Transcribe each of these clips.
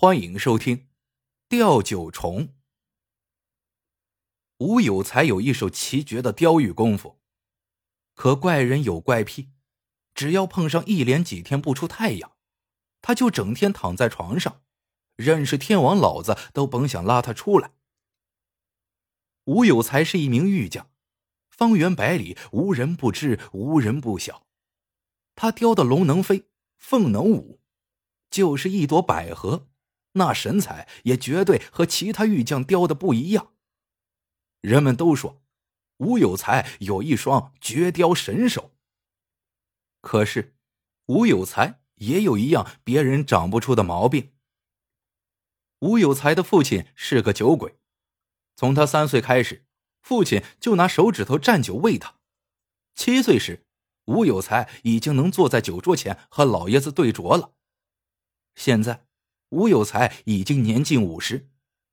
欢迎收听《钓九虫》。吴有才有一手奇绝的雕玉功夫，可怪人有怪癖，只要碰上一连几天不出太阳，他就整天躺在床上，认识天王老子都甭想拉他出来。吴有才是一名玉匠，方圆百里无人不知，无人不晓。他雕的龙能飞，凤能舞，就是一朵百合。那神采也绝对和其他玉匠雕的不一样。人们都说吴有才有一双绝雕神手。可是吴有才也有一样别人长不出的毛病。吴有才的父亲是个酒鬼，从他三岁开始，父亲就拿手指头蘸酒喂他。七岁时，吴有才已经能坐在酒桌前和老爷子对酌了。现在。吴有才已经年近五十，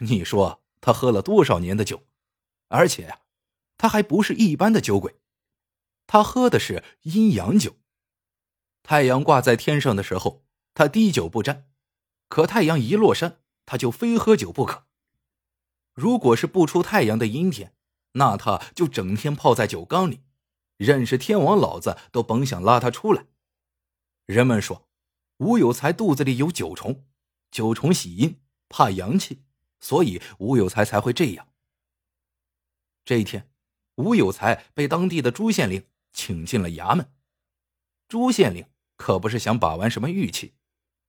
你说他喝了多少年的酒？而且呀，他还不是一般的酒鬼，他喝的是阴阳酒。太阳挂在天上的时候，他滴酒不沾；可太阳一落山，他就非喝酒不可。如果是不出太阳的阴天，那他就整天泡在酒缸里，认识天王老子都甭想拉他出来。人们说，吴有才肚子里有九虫。九重喜阴，怕阳气，所以吴有才才会这样。这一天，吴有才被当地的朱县令请进了衙门。朱县令可不是想把玩什么玉器，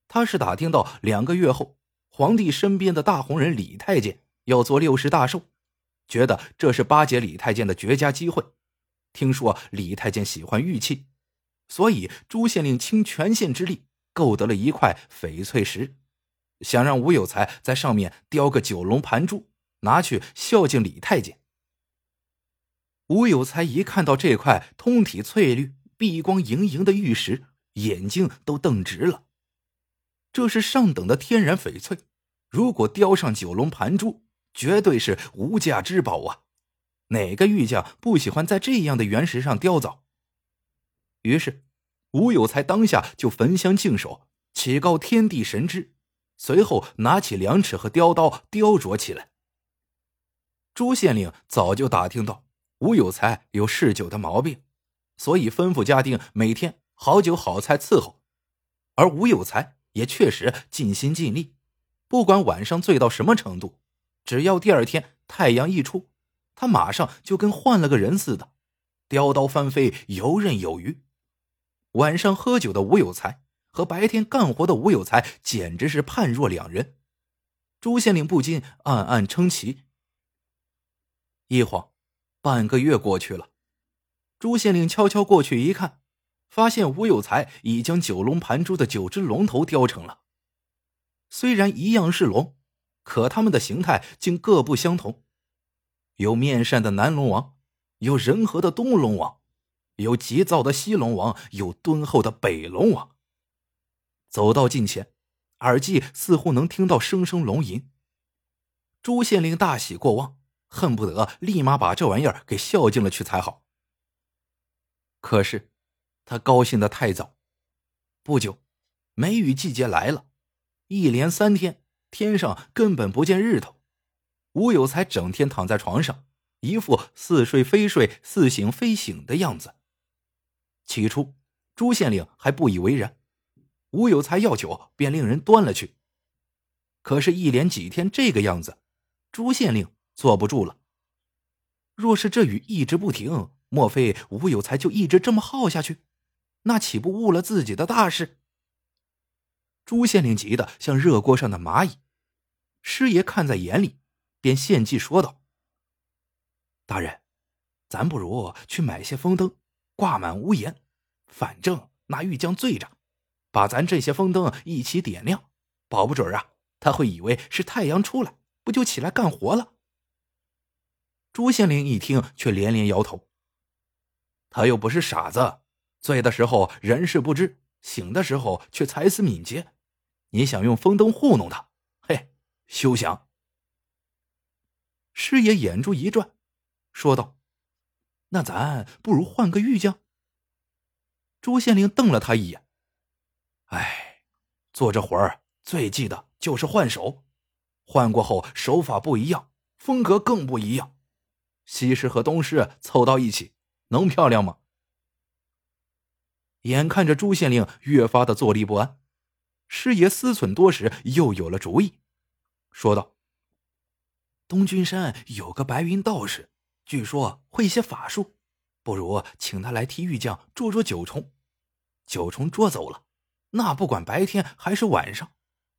他是打听到两个月后，皇帝身边的大红人李太监要做六十大寿，觉得这是巴结李太监的绝佳机会。听说李太监喜欢玉器，所以朱县令倾全县之力购得了一块翡翠石。想让吴有才在上面雕个九龙盘珠，拿去孝敬李太监。吴有才一看到这块通体翠绿、碧光莹莹的玉石，眼睛都瞪直了。这是上等的天然翡翠，如果雕上九龙盘珠，绝对是无价之宝啊！哪个玉匠不喜欢在这样的原石上雕凿？于是，吴有才当下就焚香净手，祈告天地神知。随后拿起量尺和雕刀雕琢起来。朱县令早就打听到吴有才有嗜酒的毛病，所以吩咐家丁每天好酒好菜伺候。而吴有才也确实尽心尽力，不管晚上醉到什么程度，只要第二天太阳一出，他马上就跟换了个人似的，雕刀翻飞，游刃有余。晚上喝酒的吴有才。和白天干活的吴有才简直是判若两人，朱县令不禁暗暗称奇。一晃，半个月过去了，朱县令悄悄过去一看，发现吴有才已将九龙盘珠的九只龙头雕成了。虽然一样是龙，可他们的形态竟各不相同，有面善的南龙王，有仁和的东龙王，有急躁的西龙王，有敦厚的北龙王。走到近前，耳际似乎能听到声声龙吟。朱县令大喜过望，恨不得立马把这玩意儿给孝敬了去才好。可是，他高兴的太早。不久，梅雨季节来了，一连三天，天上根本不见日头。吴有才整天躺在床上，一副似睡非睡、似醒非醒的样子。起初，朱县令还不以为然。吴有才要酒，便令人端了去。可是，一连几天这个样子，朱县令坐不住了。若是这雨一直不停，莫非吴有才就一直这么耗下去？那岂不误了自己的大事？朱县令急得像热锅上的蚂蚁。师爷看在眼里，便献计说道：“大人，咱不如去买些风灯，挂满屋檐，反正那玉匠醉着。”把咱这些风灯一起点亮，保不准啊，他会以为是太阳出来，不就起来干活了？朱县令一听，却连连摇头。他又不是傻子，醉的时候人事不知，醒的时候却才思敏捷。你想用风灯糊弄他？嘿，休想！师爷眼珠一转，说道：“那咱不如换个玉匠。”朱县令瞪了他一眼。哎，做这活儿最忌的就是换手，换过后手法不一样，风格更不一样。西施和东施凑到一起，能漂亮吗？眼看着朱县令越发的坐立不安，师爷思忖多时，又有了主意，说道：“东君山有个白云道士，据说会一些法术，不如请他来替玉匠捉捉九重。九重捉走了，那不管白天还是晚上，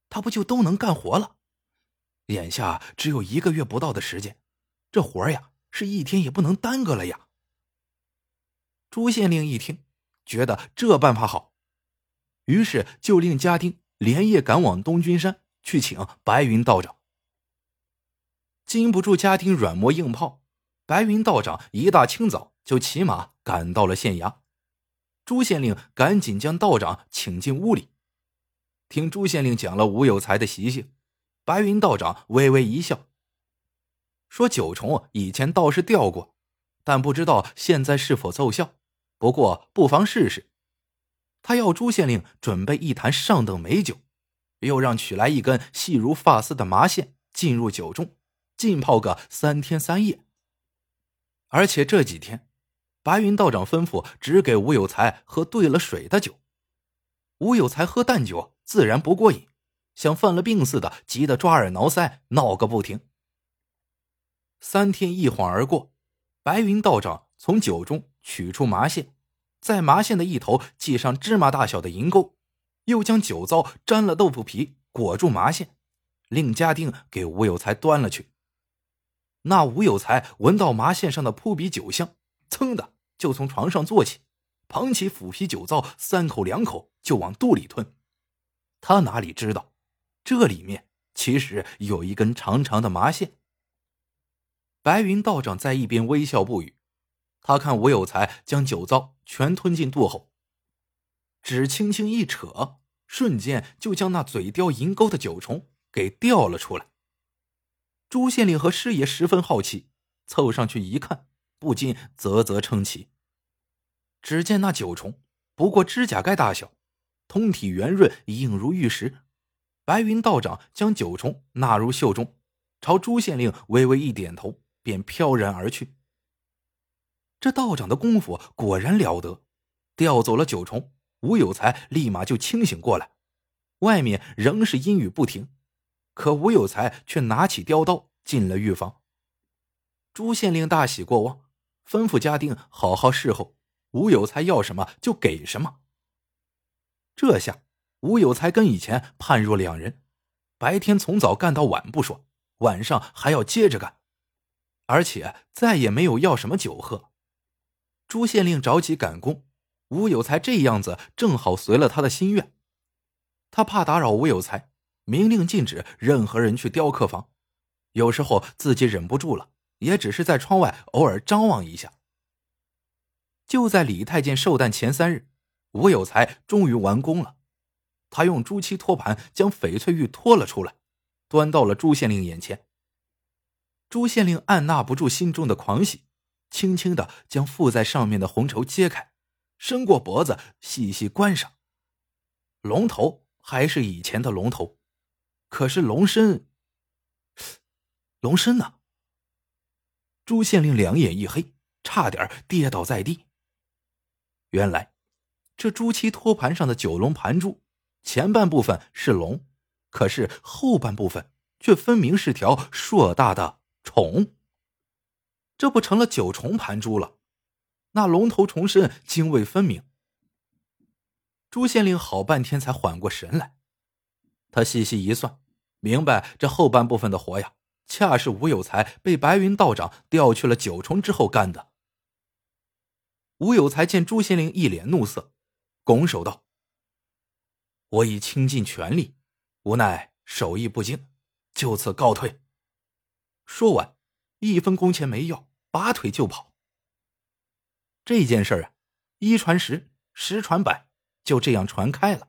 他不就都能干活了？眼下只有一个月不到的时间，这活呀，是一天也不能耽搁了呀。”朱县令一听。觉得这办法好，于是就令家丁连夜赶往东君山去请白云道长。经不住家丁软磨硬泡，白云道长一大清早就骑马赶到了县衙。朱县令赶紧将道长请进屋里，听朱县令讲了吴有才的习性，白云道长微微一笑，说：“九重以前倒是钓过，但不知道现在是否奏效。”不过，不妨试试。他要朱县令准备一坛上等美酒，又让取来一根细如发丝的麻线进入酒中，浸泡个三天三夜。而且这几天，白云道长吩咐只给吴有才喝兑了水的酒。吴有才喝淡酒自然不过瘾，像犯了病似的，急得抓耳挠腮，闹个不停。三天一晃而过，白云道长从酒中。取出麻线，在麻线的一头系上芝麻大小的银钩，又将酒糟沾了豆腐皮裹住麻线，令家丁给吴有才端了去。那吴有才闻到麻线上的扑鼻酒香，噌的就从床上坐起，捧起腐皮酒糟，三口两口就往肚里吞。他哪里知道，这里面其实有一根长长的麻线。白云道长在一边微笑不语。他看吴有才将酒糟全吞进肚后，只轻轻一扯，瞬间就将那嘴叼银钩的九重给掉了出来。朱县令和师爷十分好奇，凑上去一看，不禁啧啧称奇。只见那九重不过指甲盖大小，通体圆润，硬如玉石。白云道长将九重纳入袖中，朝朱县令微微一点头，便飘然而去。这道长的功夫果然了得，调走了九重，吴有才立马就清醒过来。外面仍是阴雨不停，可吴有才却拿起雕刀进了狱房。朱县令大喜过望，吩咐家丁好好侍候，吴有才要什么就给什么。这下吴有才跟以前判若两人，白天从早干到晚不说，晚上还要接着干，而且再也没有要什么酒喝。朱县令着急赶工，吴有才这样子正好随了他的心愿。他怕打扰吴有才，明令禁止任何人去雕刻房。有时候自己忍不住了，也只是在窗外偶尔张望一下。就在李太监寿诞前三日，吴有才终于完工了。他用朱漆托盘将翡翠玉托了出来，端到了朱县令眼前。朱县令按捺不住心中的狂喜。轻轻的将附在上面的红绸揭开，伸过脖子细细观赏。龙头还是以前的龙头，可是龙身，龙身呢？朱县令两眼一黑，差点跌倒在地。原来，这朱漆托盘上的九龙盘珠，前半部分是龙，可是后半部分却分明是条硕大的虫。这不成了九重盘珠了？那龙头虫身泾渭分明。朱县令好半天才缓过神来，他细细一算，明白这后半部分的活呀，恰是吴有才被白云道长调去了九重之后干的。吴有才见朱县令一脸怒色，拱手道：“我已倾尽全力，无奈手艺不精，就此告退。”说完，一分工钱没要。拔腿就跑。这件事啊，一传十，十传百，就这样传开了。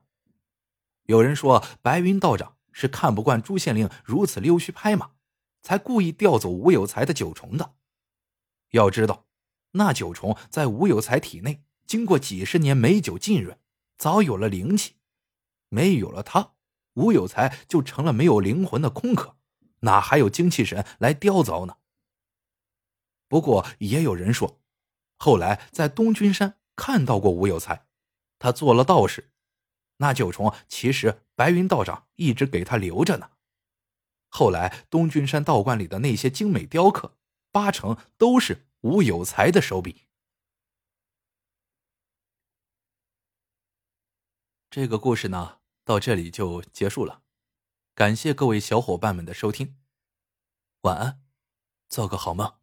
有人说，白云道长是看不惯朱县令如此溜须拍马，才故意调走吴有才的九重的。要知道，那九重在吴有才体内经过几十年美酒浸润，早有了灵气。没有了他，吴有才就成了没有灵魂的空壳，哪还有精气神来雕凿呢？不过也有人说，后来在东君山看到过吴有才，他做了道士，那九重其实白云道长一直给他留着呢。后来东君山道观里的那些精美雕刻，八成都是吴有才的手笔。这个故事呢，到这里就结束了。感谢各位小伙伴们的收听，晚安，做个好梦。